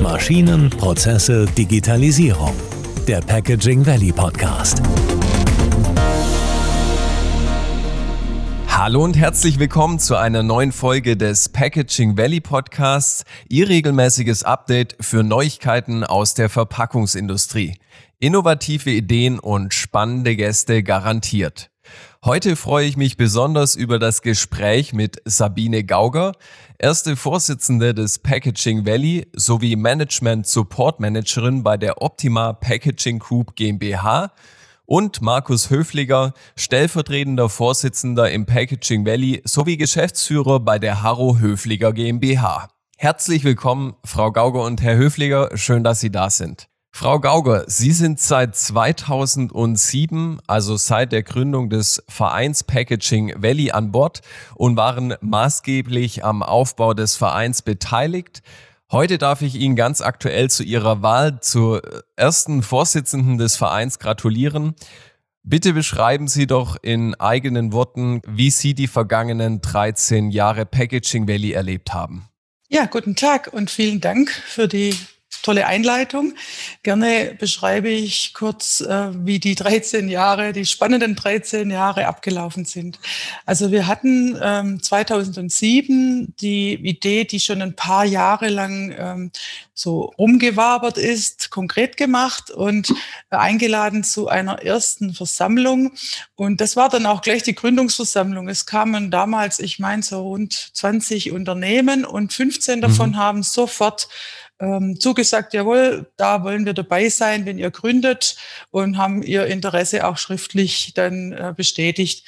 Maschinen, Prozesse, Digitalisierung. Der Packaging Valley Podcast. Hallo und herzlich willkommen zu einer neuen Folge des Packaging Valley Podcasts, Ihr regelmäßiges Update für Neuigkeiten aus der Verpackungsindustrie. Innovative Ideen und spannende Gäste garantiert. Heute freue ich mich besonders über das Gespräch mit Sabine Gauger, erste Vorsitzende des Packaging Valley sowie Management Support Managerin bei der Optima Packaging Group GmbH und Markus Höfliger, stellvertretender Vorsitzender im Packaging Valley sowie Geschäftsführer bei der Harro Höfliger GmbH. Herzlich willkommen, Frau Gauger und Herr Höfliger, schön, dass Sie da sind. Frau Gauger, Sie sind seit 2007, also seit der Gründung des Vereins Packaging Valley an Bord und waren maßgeblich am Aufbau des Vereins beteiligt. Heute darf ich Ihnen ganz aktuell zu Ihrer Wahl zur ersten Vorsitzenden des Vereins gratulieren. Bitte beschreiben Sie doch in eigenen Worten, wie Sie die vergangenen 13 Jahre Packaging Valley erlebt haben. Ja, guten Tag und vielen Dank für die tolle Einleitung. Gerne beschreibe ich kurz, äh, wie die 13 Jahre, die spannenden 13 Jahre abgelaufen sind. Also wir hatten ähm, 2007 die Idee, die schon ein paar Jahre lang ähm, so rumgewabert ist, konkret gemacht und eingeladen zu einer ersten Versammlung. Und das war dann auch gleich die Gründungsversammlung. Es kamen damals, ich meine, so rund 20 Unternehmen und 15 davon mhm. haben sofort ähm, zugesagt, jawohl, da wollen wir dabei sein, wenn ihr gründet und haben ihr Interesse auch schriftlich dann äh, bestätigt.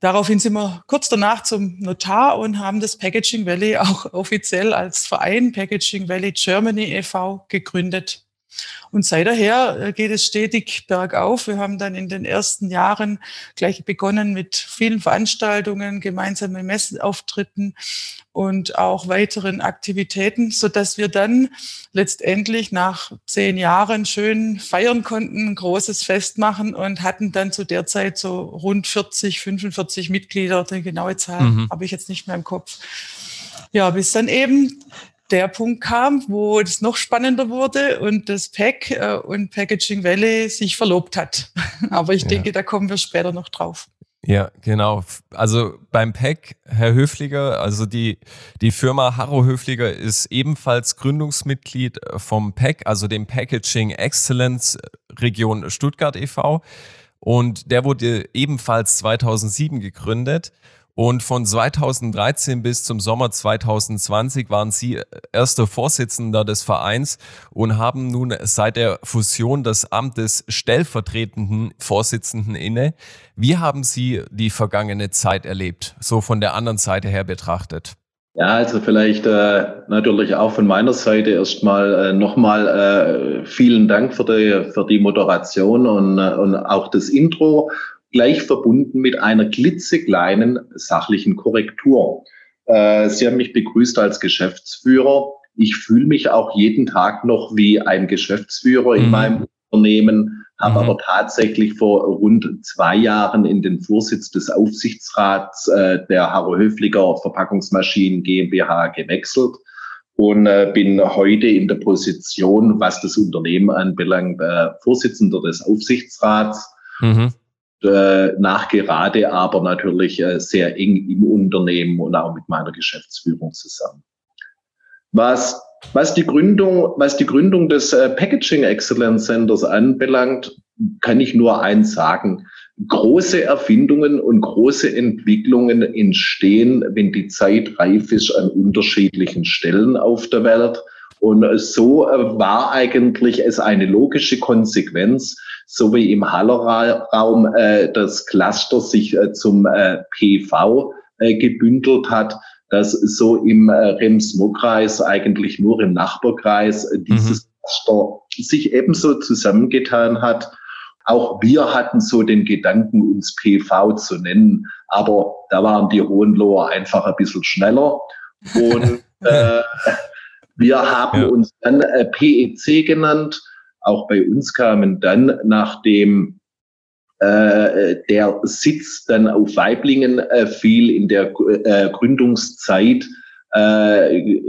Daraufhin sind wir kurz danach zum Notar und haben das Packaging Valley auch offiziell als Verein Packaging Valley Germany e.V. gegründet. Und seither äh, geht es stetig bergauf. Wir haben dann in den ersten Jahren gleich begonnen mit vielen Veranstaltungen, gemeinsamen Messenauftritten und auch weiteren Aktivitäten, so dass wir dann letztendlich nach zehn Jahren schön feiern konnten, ein großes Fest machen und hatten dann zu der Zeit so rund 40, 45 Mitglieder. Die genaue Zahl mhm. habe ich jetzt nicht mehr im Kopf. Ja, bis dann eben der Punkt kam, wo es noch spannender wurde und das Pack äh, und Packaging Valley sich verlobt hat. Aber ich ja. denke, da kommen wir später noch drauf. Ja, genau. Also beim Pack, Herr Höfliger, also die, die Firma Harro Höfliger ist ebenfalls Gründungsmitglied vom Pack, also dem Packaging Excellence Region Stuttgart e.V. Und der wurde ebenfalls 2007 gegründet. Und von 2013 bis zum Sommer 2020 waren Sie erster Vorsitzender des Vereins und haben nun seit der Fusion das Amt des stellvertretenden Vorsitzenden inne. Wie haben Sie die vergangene Zeit erlebt, so von der anderen Seite her betrachtet? Ja, also vielleicht äh, natürlich auch von meiner Seite erstmal äh, nochmal äh, vielen Dank für die, für die Moderation und, äh, und auch das Intro gleich verbunden mit einer klitzekleinen sachlichen Korrektur. Äh, Sie haben mich begrüßt als Geschäftsführer. Ich fühle mich auch jeden Tag noch wie ein Geschäftsführer in mhm. meinem Unternehmen, habe mhm. aber tatsächlich vor rund zwei Jahren in den Vorsitz des Aufsichtsrats äh, der Harro Höfliger Verpackungsmaschinen GmbH gewechselt und äh, bin heute in der Position, was das Unternehmen anbelangt, äh, Vorsitzender des Aufsichtsrats. Mhm äh, nachgerade, aber natürlich äh, sehr eng im Unternehmen und auch mit meiner Geschäftsführung zusammen. Was, was, die, Gründung, was die Gründung des äh, Packaging Excellence Centers anbelangt, kann ich nur eins sagen. Große Erfindungen und große Entwicklungen entstehen, wenn die Zeit reif ist an unterschiedlichen Stellen auf der Welt. Und so war eigentlich es eine logische Konsequenz, so wie im Hallerraum äh, das Cluster sich äh, zum äh, PV äh, gebündelt hat, dass so im äh, Rems-Murr-Kreis, eigentlich nur im Nachbarkreis, äh, dieses mhm. Cluster sich ebenso zusammengetan hat. Auch wir hatten so den Gedanken, uns PV zu nennen, aber da waren die Hohenloher einfach ein bisschen schneller. Und äh, wir haben ja. uns dann äh, PEC genannt auch bei uns kamen dann, nachdem äh, der Sitz dann auf Weiblingen äh, fiel in der äh, Gründungszeit, äh,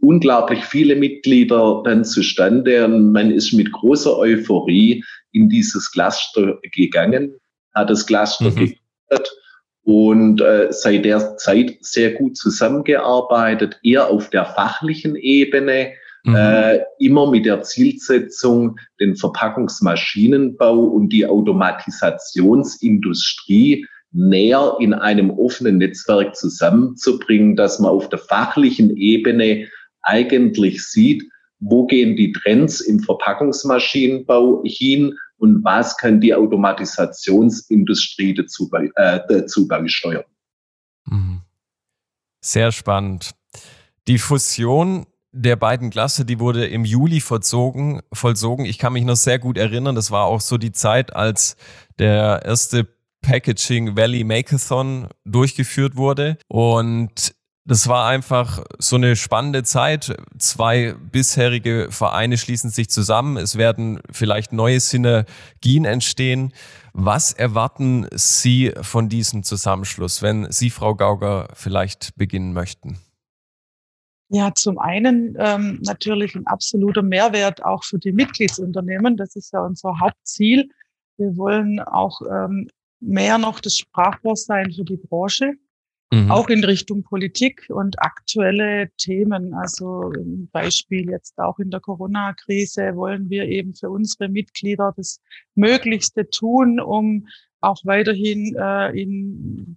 unglaublich viele Mitglieder dann zustande und man ist mit großer Euphorie in dieses Cluster gegangen, hat das Cluster mhm. gegründet und äh, seit der Zeit sehr gut zusammengearbeitet, eher auf der fachlichen Ebene, mhm. äh, immer mit der Zielsetzung, den Verpackungsmaschinenbau und die Automatisationsindustrie näher in einem offenen Netzwerk zusammenzubringen, dass man auf der fachlichen Ebene eigentlich sieht, wo gehen die Trends im Verpackungsmaschinenbau hin und was kann die Automatisationsindustrie dazu, äh, dazu beisteuern. Mhm. Sehr spannend. Die Fusion der beiden Klasse, die wurde im Juli vollzogen, vollzogen. Ich kann mich noch sehr gut erinnern, das war auch so die Zeit, als der erste Packaging Valley Makeathon durchgeführt wurde. Und das war einfach so eine spannende Zeit. Zwei bisherige Vereine schließen sich zusammen. Es werden vielleicht neue Synergien entstehen. Was erwarten Sie von diesem Zusammenschluss, wenn Sie, Frau Gauger, vielleicht beginnen möchten? Ja, zum einen ähm, natürlich ein absoluter Mehrwert auch für die Mitgliedsunternehmen. Das ist ja unser Hauptziel. Wir wollen auch ähm, mehr noch das Sprachrohr sein für die Branche, mhm. auch in Richtung Politik und aktuelle Themen. Also ein Beispiel jetzt auch in der Corona-Krise wollen wir eben für unsere Mitglieder das Möglichste tun, um auch weiterhin äh, in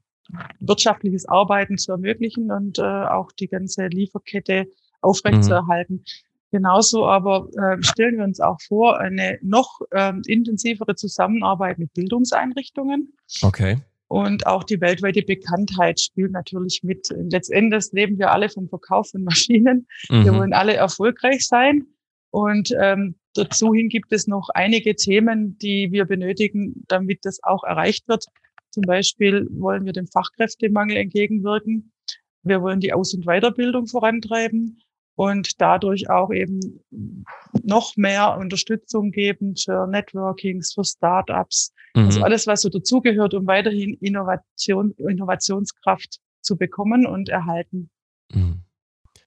wirtschaftliches Arbeiten zu ermöglichen und äh, auch die ganze Lieferkette aufrechtzuerhalten. Mhm. Genauso aber äh, stellen wir uns auch vor, eine noch ähm, intensivere Zusammenarbeit mit Bildungseinrichtungen. Okay. Und auch die weltweite Bekanntheit spielt natürlich mit. Letztendlich leben wir alle vom Verkauf von Maschinen. Mhm. Wir wollen alle erfolgreich sein. Und ähm, dazu hin gibt es noch einige Themen, die wir benötigen, damit das auch erreicht wird. Zum Beispiel wollen wir dem Fachkräftemangel entgegenwirken. Wir wollen die Aus- und Weiterbildung vorantreiben und dadurch auch eben noch mehr Unterstützung geben für Networkings, für Startups. Also mhm. Also alles, was so dazugehört, um weiterhin Innovation, Innovationskraft zu bekommen und erhalten. Mhm.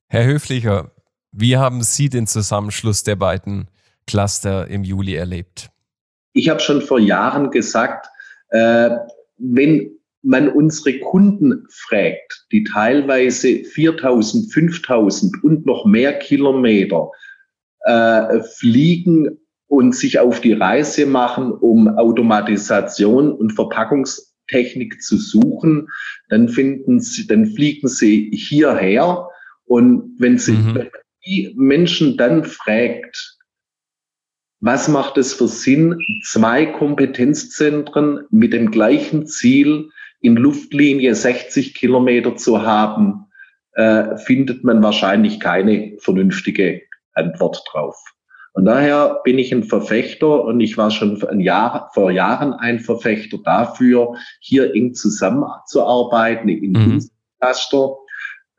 Herr Höflicher, wie haben Sie den Zusammenschluss der beiden Cluster im Juli erlebt? Ich habe schon vor Jahren gesagt, äh, wenn man unsere Kunden fragt, die teilweise 4000, 5000 und noch mehr Kilometer äh, fliegen und sich auf die Reise machen, um Automatisation und Verpackungstechnik zu suchen, dann finden sie, dann fliegen sie hierher. Und wenn sie mhm. die Menschen dann fragt, was macht es für Sinn, zwei Kompetenzzentren mit dem gleichen Ziel in Luftlinie 60 Kilometer zu haben, äh, findet man wahrscheinlich keine vernünftige Antwort drauf. Und daher bin ich ein Verfechter und ich war schon ein Jahr, vor Jahren ein Verfechter dafür, hier eng zusammenzuarbeiten in mhm. Cluster.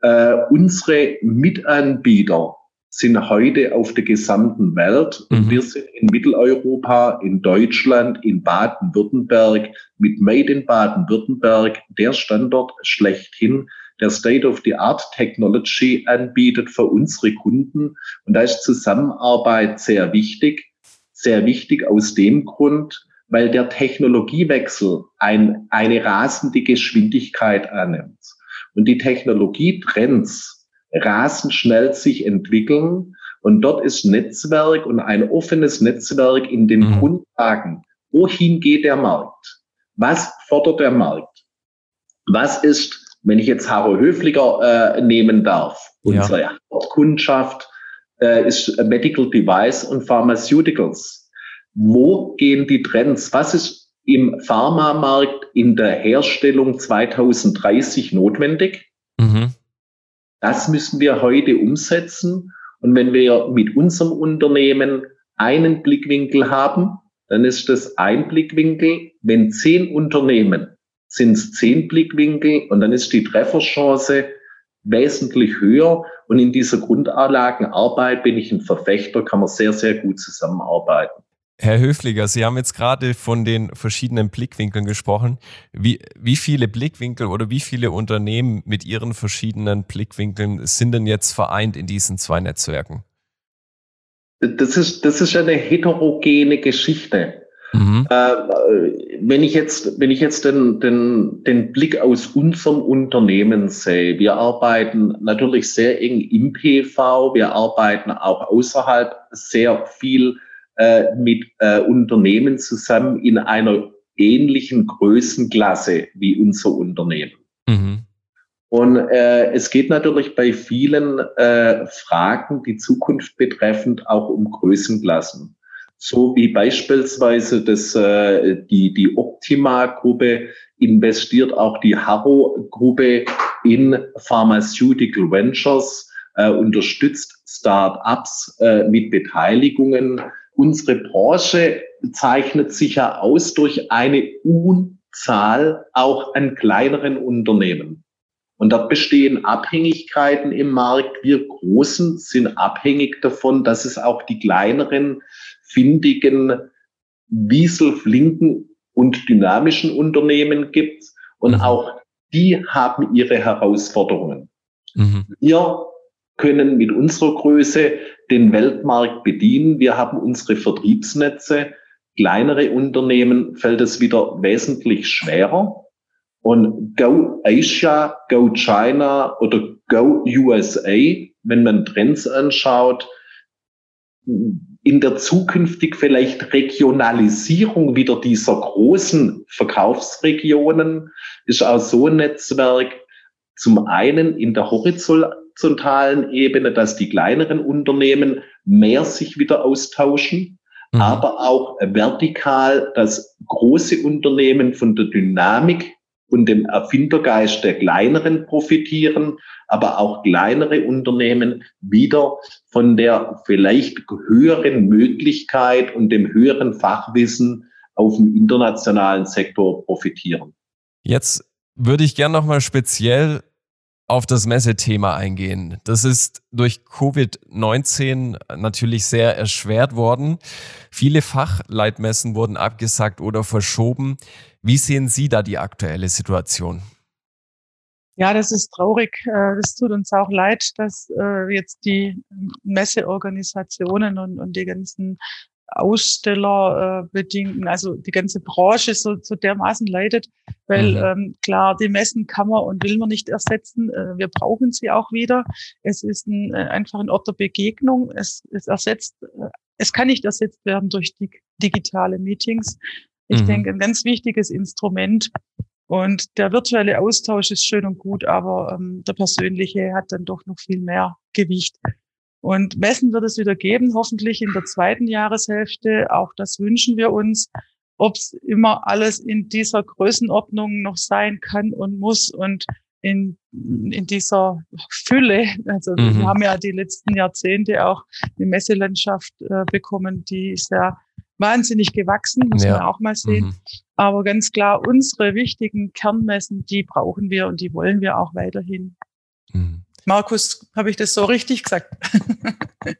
Äh, unsere Mitanbieter sind heute auf der gesamten Welt. Und mhm. wir sind in Mitteleuropa, in Deutschland, in Baden-Württemberg mit Made in Baden-Württemberg der Standort schlechthin, der State-of-the-Art Technology anbietet für unsere Kunden. Und da ist Zusammenarbeit sehr wichtig. Sehr wichtig aus dem Grund, weil der Technologiewechsel ein, eine rasende Geschwindigkeit annimmt. Und die Technologietrends, rasend schnell sich entwickeln. Und dort ist Netzwerk und ein offenes Netzwerk in den mhm. Grundlagen. Wohin geht der Markt? Was fordert der Markt? Was ist, wenn ich jetzt Haro Höfliger äh, nehmen darf, unsere ja. Hauptkundschaft äh, ist Medical Device und Pharmaceuticals. Wo gehen die Trends? Was ist im Pharmamarkt in der Herstellung 2030 notwendig? Das müssen wir heute umsetzen. Und wenn wir mit unserem Unternehmen einen Blickwinkel haben, dann ist das ein Blickwinkel. Wenn zehn Unternehmen sind es zehn Blickwinkel und dann ist die Trefferchance wesentlich höher. Und in dieser Grundanlagenarbeit bin ich ein Verfechter, kann man sehr, sehr gut zusammenarbeiten. Herr Höfliger, Sie haben jetzt gerade von den verschiedenen Blickwinkeln gesprochen. Wie, wie viele Blickwinkel oder wie viele Unternehmen mit ihren verschiedenen Blickwinkeln sind denn jetzt vereint in diesen zwei Netzwerken? Das ist, das ist eine heterogene Geschichte. Mhm. Äh, wenn ich jetzt, wenn ich jetzt den, den, den Blick aus unserem Unternehmen sehe, wir arbeiten natürlich sehr eng im PV, wir arbeiten auch außerhalb sehr viel äh, mit äh, Unternehmen zusammen in einer ähnlichen Größenklasse wie unser Unternehmen. Mhm. Und äh, es geht natürlich bei vielen äh, Fragen, die Zukunft betreffend, auch um Größenklassen. So wie beispielsweise das, äh, die, die Optima-Gruppe investiert auch die Harrow-Gruppe in Pharmaceutical Ventures, äh, unterstützt Start-ups äh, mit Beteiligungen unsere Branche zeichnet sich ja aus durch eine Unzahl auch an kleineren Unternehmen. Und da bestehen Abhängigkeiten im Markt. Wir Großen sind abhängig davon, dass es auch die kleineren, findigen, wieselflinken und dynamischen Unternehmen gibt. Und mhm. auch die haben ihre Herausforderungen. Mhm. Wir können mit unserer Größe den Weltmarkt bedienen. Wir haben unsere Vertriebsnetze. Kleinere Unternehmen fällt es wieder wesentlich schwerer. Und Go Asia, Go China oder Go USA, wenn man Trends anschaut, in der zukünftig vielleicht Regionalisierung wieder dieser großen Verkaufsregionen ist auch so ein Netzwerk zum einen in der horizontalen Ebene, dass die kleineren Unternehmen mehr sich wieder austauschen, mhm. aber auch vertikal, dass große Unternehmen von der Dynamik und dem Erfindergeist der kleineren profitieren, aber auch kleinere Unternehmen wieder von der vielleicht höheren Möglichkeit und dem höheren Fachwissen auf dem internationalen Sektor profitieren. Jetzt würde ich gerne nochmal speziell auf das Messethema eingehen. Das ist durch Covid-19 natürlich sehr erschwert worden. Viele Fachleitmessen wurden abgesagt oder verschoben. Wie sehen Sie da die aktuelle Situation? Ja, das ist traurig. Äh, das tut uns auch leid, dass äh, jetzt die Messeorganisationen und die ganzen Aussteller äh, also die ganze Branche so, so dermaßen leidet, weil mhm. ähm, klar, die Messen kann man und will man nicht ersetzen. Äh, wir brauchen sie auch wieder. Es ist ein, äh, einfach ein Ort der Begegnung. Es, es ersetzt, äh, es kann nicht ersetzt werden durch die digitale Meetings. Ich mhm. denke, ein ganz wichtiges Instrument. Und der virtuelle Austausch ist schön und gut, aber ähm, der persönliche hat dann doch noch viel mehr Gewicht. Und Messen wird es wieder geben, hoffentlich in der zweiten Jahreshälfte. Auch das wünschen wir uns. Ob es immer alles in dieser Größenordnung noch sein kann und muss und in, in dieser Fülle. Also mhm. wir haben ja die letzten Jahrzehnte auch eine Messelandschaft äh, bekommen, die ist ja wahnsinnig gewachsen, muss ja. man auch mal sehen. Mhm. Aber ganz klar, unsere wichtigen Kernmessen, die brauchen wir und die wollen wir auch weiterhin. Mhm. Markus, habe ich das so richtig gesagt?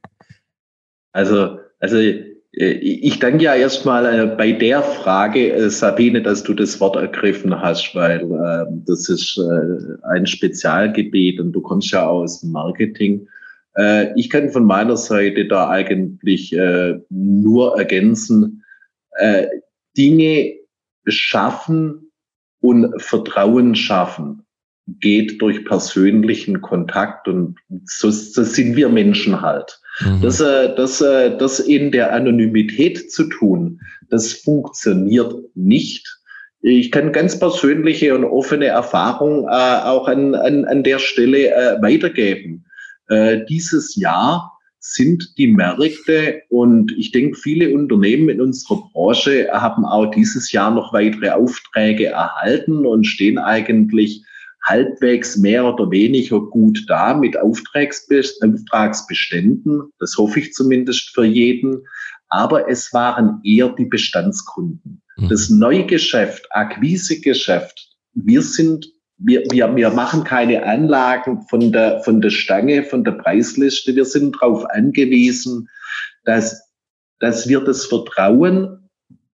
also, also äh, ich danke ja erstmal äh, bei der Frage, äh, Sabine, dass du das Wort ergriffen hast, weil äh, das ist äh, ein Spezialgebiet und du kommst ja aus Marketing. Äh, ich kann von meiner Seite da eigentlich nur ergänzen, Dinge schaffen und Vertrauen schaffen geht durch persönlichen Kontakt und so, so sind wir Menschen halt. Mhm. Das, äh, das, äh, das in der Anonymität zu tun, das funktioniert nicht. Ich kann ganz persönliche und offene Erfahrung äh, auch an, an, an der Stelle äh, weitergeben. Äh, dieses Jahr sind die Märkte und ich denke, viele Unternehmen in unserer Branche haben auch dieses Jahr noch weitere Aufträge erhalten und stehen eigentlich halbwegs mehr oder weniger gut da mit Auftragsbeständen. Das hoffe ich zumindest für jeden. Aber es waren eher die Bestandskunden. Mhm. Das Neugeschäft, Akquisegeschäft, wir sind wir, wir, wir machen keine Anlagen von der, von der Stange, von der Preisliste. Wir sind darauf angewiesen, dass dass wir das Vertrauen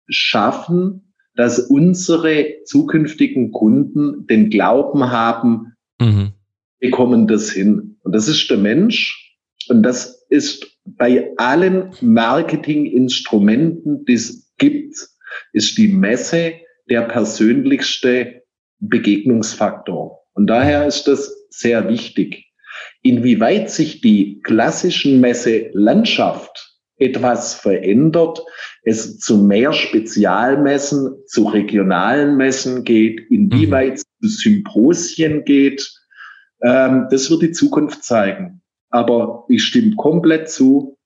schaffen, dass unsere zukünftigen Kunden den Glauben haben, mhm. bekommen das hin. Und das ist der Mensch. Und das ist bei allen Marketinginstrumenten, die es gibt, ist die Messe der persönlichste Begegnungsfaktor. Und daher ist das sehr wichtig. Inwieweit sich die klassischen Messelandschaft etwas verändert, es zu mehr Spezialmessen, zu regionalen Messen geht, inwieweit es zu Symposien geht, ähm, das wird die Zukunft zeigen. Aber ich stimme komplett zu,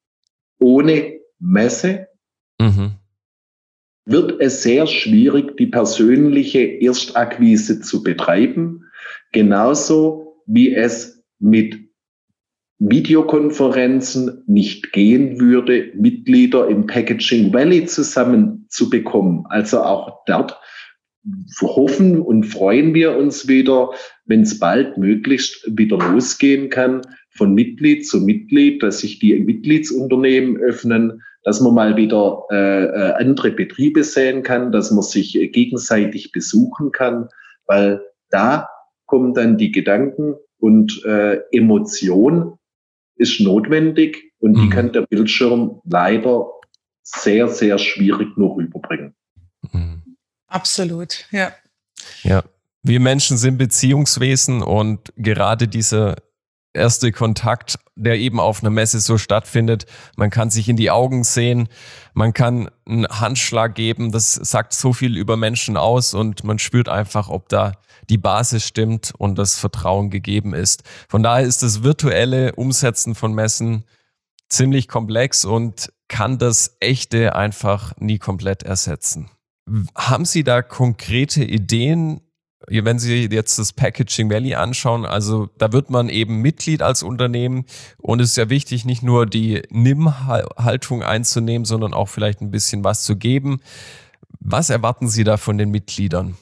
ohne Messe mhm. wird es sehr schwierig, die persönliche Erstakquise zu betreiben. Genauso wie es mit Videokonferenzen nicht gehen würde, Mitglieder im Packaging Valley zusammenzubekommen. Also auch dort hoffen und freuen wir uns wieder, wenn es bald möglichst wieder losgehen kann, von Mitglied zu Mitglied, dass sich die Mitgliedsunternehmen öffnen, dass man mal wieder äh, äh andere Betriebe sehen kann, dass man sich gegenseitig besuchen kann, weil da kommen dann die Gedanken und äh, Emotion ist notwendig und mhm. die kann der Bildschirm leider sehr, sehr schwierig nur rüberbringen. Mhm. Absolut, ja. Ja, wir Menschen sind Beziehungswesen und gerade dieser erste Kontakt, der eben auf einer Messe so stattfindet, man kann sich in die Augen sehen, man kann einen Handschlag geben, das sagt so viel über Menschen aus und man spürt einfach, ob da die Basis stimmt und das Vertrauen gegeben ist. Von daher ist das virtuelle Umsetzen von Messen ziemlich komplex und kann das echte einfach nie komplett ersetzen. Haben Sie da konkrete Ideen, wenn Sie jetzt das Packaging Valley anschauen, also da wird man eben Mitglied als Unternehmen und es ist ja wichtig, nicht nur die Nimm-Haltung einzunehmen, sondern auch vielleicht ein bisschen was zu geben. Was erwarten Sie da von den Mitgliedern?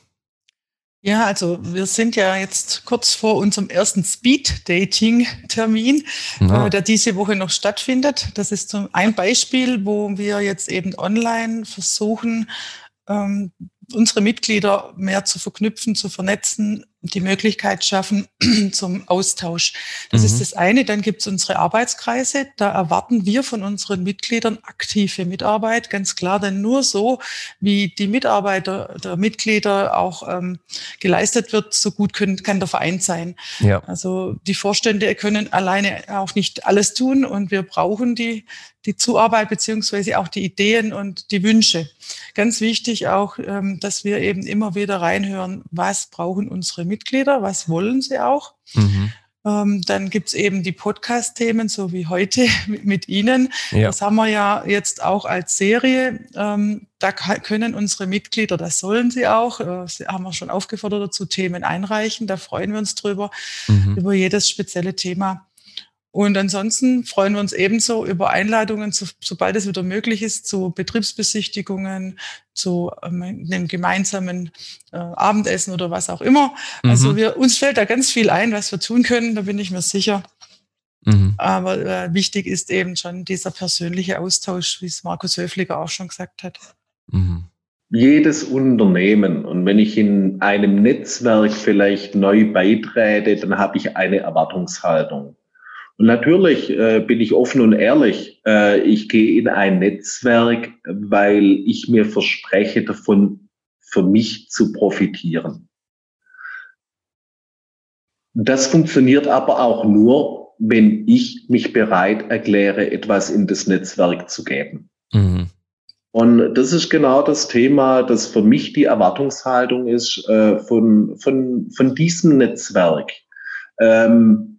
Ja, also wir sind ja jetzt kurz vor unserem ersten Speed-Dating-Termin, ja. äh, der diese Woche noch stattfindet. Das ist zum, ein Beispiel, wo wir jetzt eben online versuchen, ähm, unsere Mitglieder mehr zu verknüpfen, zu vernetzen, die Möglichkeit schaffen zum Austausch. Das mhm. ist das eine. Dann gibt es unsere Arbeitskreise. Da erwarten wir von unseren Mitgliedern aktive Mitarbeit, ganz klar. Denn nur so, wie die Mitarbeiter der Mitglieder auch ähm, geleistet wird, so gut können, kann der Verein sein. Ja. Also die Vorstände können alleine auch nicht alles tun und wir brauchen die die Zuarbeit beziehungsweise auch die Ideen und die Wünsche. Ganz wichtig auch, ähm, dass wir eben immer wieder reinhören, was brauchen unsere Mitglieder, was wollen sie auch. Mhm. Ähm, dann gibt's eben die Podcast-Themen, so wie heute mit Ihnen. Ja. Das haben wir ja jetzt auch als Serie. Ähm, da können unsere Mitglieder, das sollen sie auch, äh, haben wir schon aufgefordert dazu, Themen einreichen. Da freuen wir uns drüber, mhm. über jedes spezielle Thema. Und ansonsten freuen wir uns ebenso über Einladungen, so, sobald es wieder möglich ist, zu Betriebsbesichtigungen, zu ähm, einem gemeinsamen äh, Abendessen oder was auch immer. Mhm. Also wir, uns fällt da ganz viel ein, was wir tun können, da bin ich mir sicher. Mhm. Aber äh, wichtig ist eben schon dieser persönliche Austausch, wie es Markus Höfliger auch schon gesagt hat. Mhm. Jedes Unternehmen, und wenn ich in einem Netzwerk vielleicht neu beitrete, dann habe ich eine Erwartungshaltung. Und natürlich äh, bin ich offen und ehrlich. Äh, ich gehe in ein Netzwerk, weil ich mir verspreche, davon für mich zu profitieren. Das funktioniert aber auch nur, wenn ich mich bereit erkläre, etwas in das Netzwerk zu geben. Mhm. Und das ist genau das Thema, das für mich die Erwartungshaltung ist äh, von, von, von diesem Netzwerk. Ähm,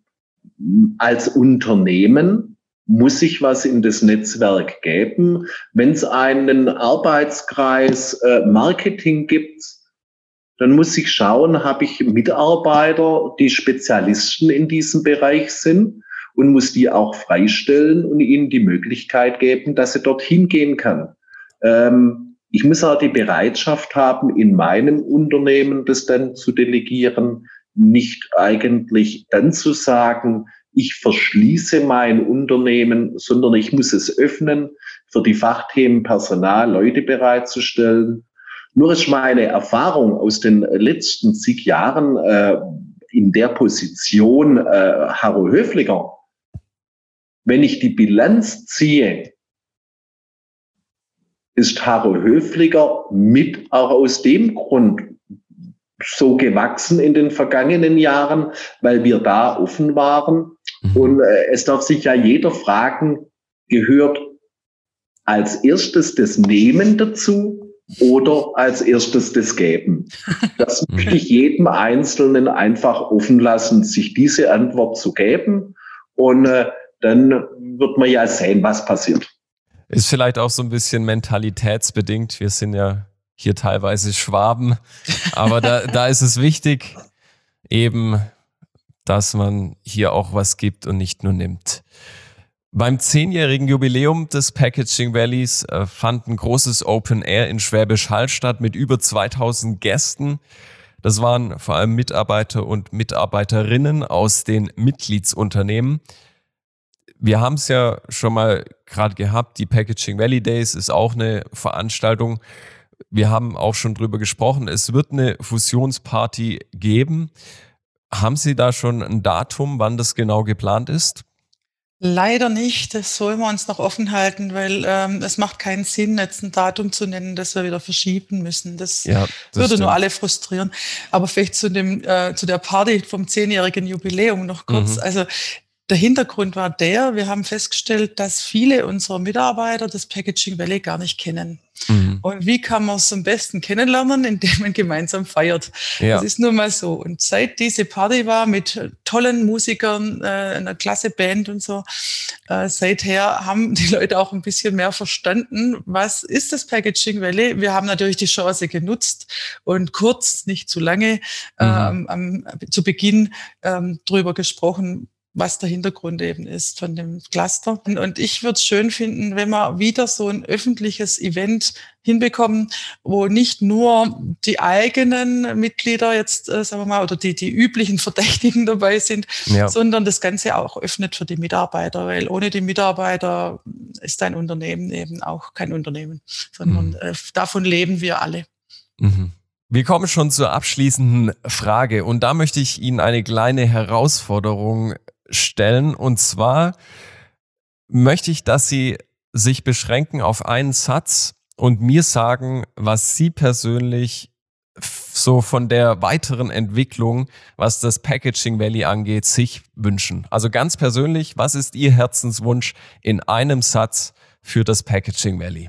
als Unternehmen muss ich was in das Netzwerk geben. Wenn es einen Arbeitskreis äh, Marketing gibt, dann muss ich schauen, habe ich Mitarbeiter, die Spezialisten in diesem Bereich sind und muss die auch freistellen und ihnen die Möglichkeit geben, dass sie dorthin gehen kann. Ähm, ich muss auch die Bereitschaft haben, in meinem Unternehmen das dann zu delegieren nicht eigentlich dann zu sagen, ich verschließe mein Unternehmen, sondern ich muss es öffnen. für die Fachthemen Personal Leute bereitzustellen. Nur ist meine Erfahrung aus den letzten zig Jahren äh, in der Position äh, Harro Höfliger, wenn ich die Bilanz ziehe, ist Harro Höfliger mit auch aus dem Grund so gewachsen in den vergangenen Jahren, weil wir da offen waren. Mhm. Und äh, es darf sich ja jeder fragen, gehört als erstes das Nehmen dazu oder als erstes das Geben? Das mhm. möchte ich jedem Einzelnen einfach offen lassen, sich diese Antwort zu geben. Und äh, dann wird man ja sehen, was passiert. Ist vielleicht auch so ein bisschen mentalitätsbedingt. Wir sind ja hier teilweise Schwaben, aber da, da ist es wichtig, eben, dass man hier auch was gibt und nicht nur nimmt. Beim zehnjährigen Jubiläum des Packaging Valleys äh, fand ein großes Open Air in Schwäbisch Hall statt mit über 2000 Gästen. Das waren vor allem Mitarbeiter und Mitarbeiterinnen aus den Mitgliedsunternehmen. Wir haben es ja schon mal gerade gehabt, die Packaging Valley Days ist auch eine Veranstaltung. Wir haben auch schon drüber gesprochen, es wird eine Fusionsparty geben. Haben Sie da schon ein Datum, wann das genau geplant ist? Leider nicht. Das sollen wir uns noch offen halten, weil ähm, es macht keinen Sinn, jetzt ein Datum zu nennen, das wir wieder verschieben müssen. Das, ja, das würde stimmt. nur alle frustrieren. Aber vielleicht zu dem äh, zu der Party vom zehnjährigen Jubiläum noch kurz. Mhm. Also der Hintergrund war der, wir haben festgestellt, dass viele unserer Mitarbeiter das Packaging Valley gar nicht kennen. Mhm. Und wie kann man es am besten kennenlernen, indem man gemeinsam feiert? Ja. Das ist nun mal so. Und seit diese Party war mit tollen Musikern, äh, einer klasse Band und so, äh, seither haben die Leute auch ein bisschen mehr verstanden, was ist das Packaging Valley? Wir haben natürlich die Chance genutzt und kurz, nicht zu lange, mhm. ähm, zu Beginn ähm, drüber gesprochen, was der Hintergrund eben ist von dem Cluster. Und ich würde es schön finden, wenn wir wieder so ein öffentliches Event hinbekommen, wo nicht nur die eigenen Mitglieder jetzt, äh, sagen wir mal, oder die, die üblichen Verdächtigen dabei sind, ja. sondern das Ganze auch öffnet für die Mitarbeiter, weil ohne die Mitarbeiter ist ein Unternehmen eben auch kein Unternehmen, sondern mhm. äh, davon leben wir alle. Mhm. Wir kommen schon zur abschließenden Frage und da möchte ich Ihnen eine kleine Herausforderung stellen. Und zwar möchte ich, dass Sie sich beschränken auf einen Satz und mir sagen, was Sie persönlich so von der weiteren Entwicklung, was das Packaging Valley angeht, sich wünschen. Also ganz persönlich, was ist Ihr Herzenswunsch in einem Satz für das Packaging Valley?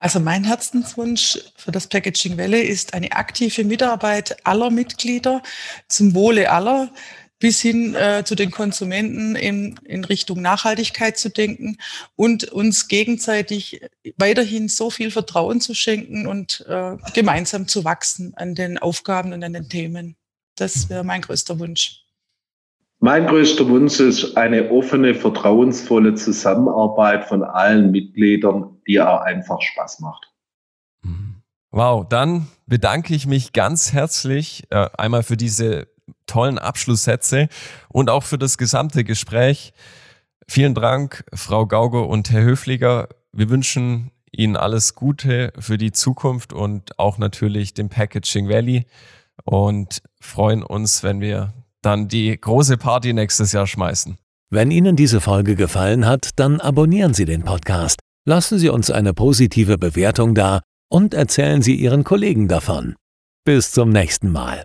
Also mein Herzenswunsch für das Packaging Valley ist eine aktive Mitarbeit aller Mitglieder zum Wohle aller, bis hin äh, zu den Konsumenten in, in Richtung Nachhaltigkeit zu denken und uns gegenseitig weiterhin so viel Vertrauen zu schenken und äh, gemeinsam zu wachsen an den Aufgaben und an den Themen. Das wäre mein größter Wunsch. Mein größter Wunsch ist eine offene, vertrauensvolle Zusammenarbeit von allen Mitgliedern, die auch einfach Spaß macht. Wow, dann bedanke ich mich ganz herzlich äh, einmal für diese tollen Abschlusssätze und auch für das gesamte Gespräch. Vielen Dank, Frau Gauger und Herr Höfliger. Wir wünschen Ihnen alles Gute für die Zukunft und auch natürlich dem Packaging Valley und freuen uns, wenn wir dann die große Party nächstes Jahr schmeißen. Wenn Ihnen diese Folge gefallen hat, dann abonnieren Sie den Podcast, lassen Sie uns eine positive Bewertung da und erzählen Sie Ihren Kollegen davon. Bis zum nächsten Mal.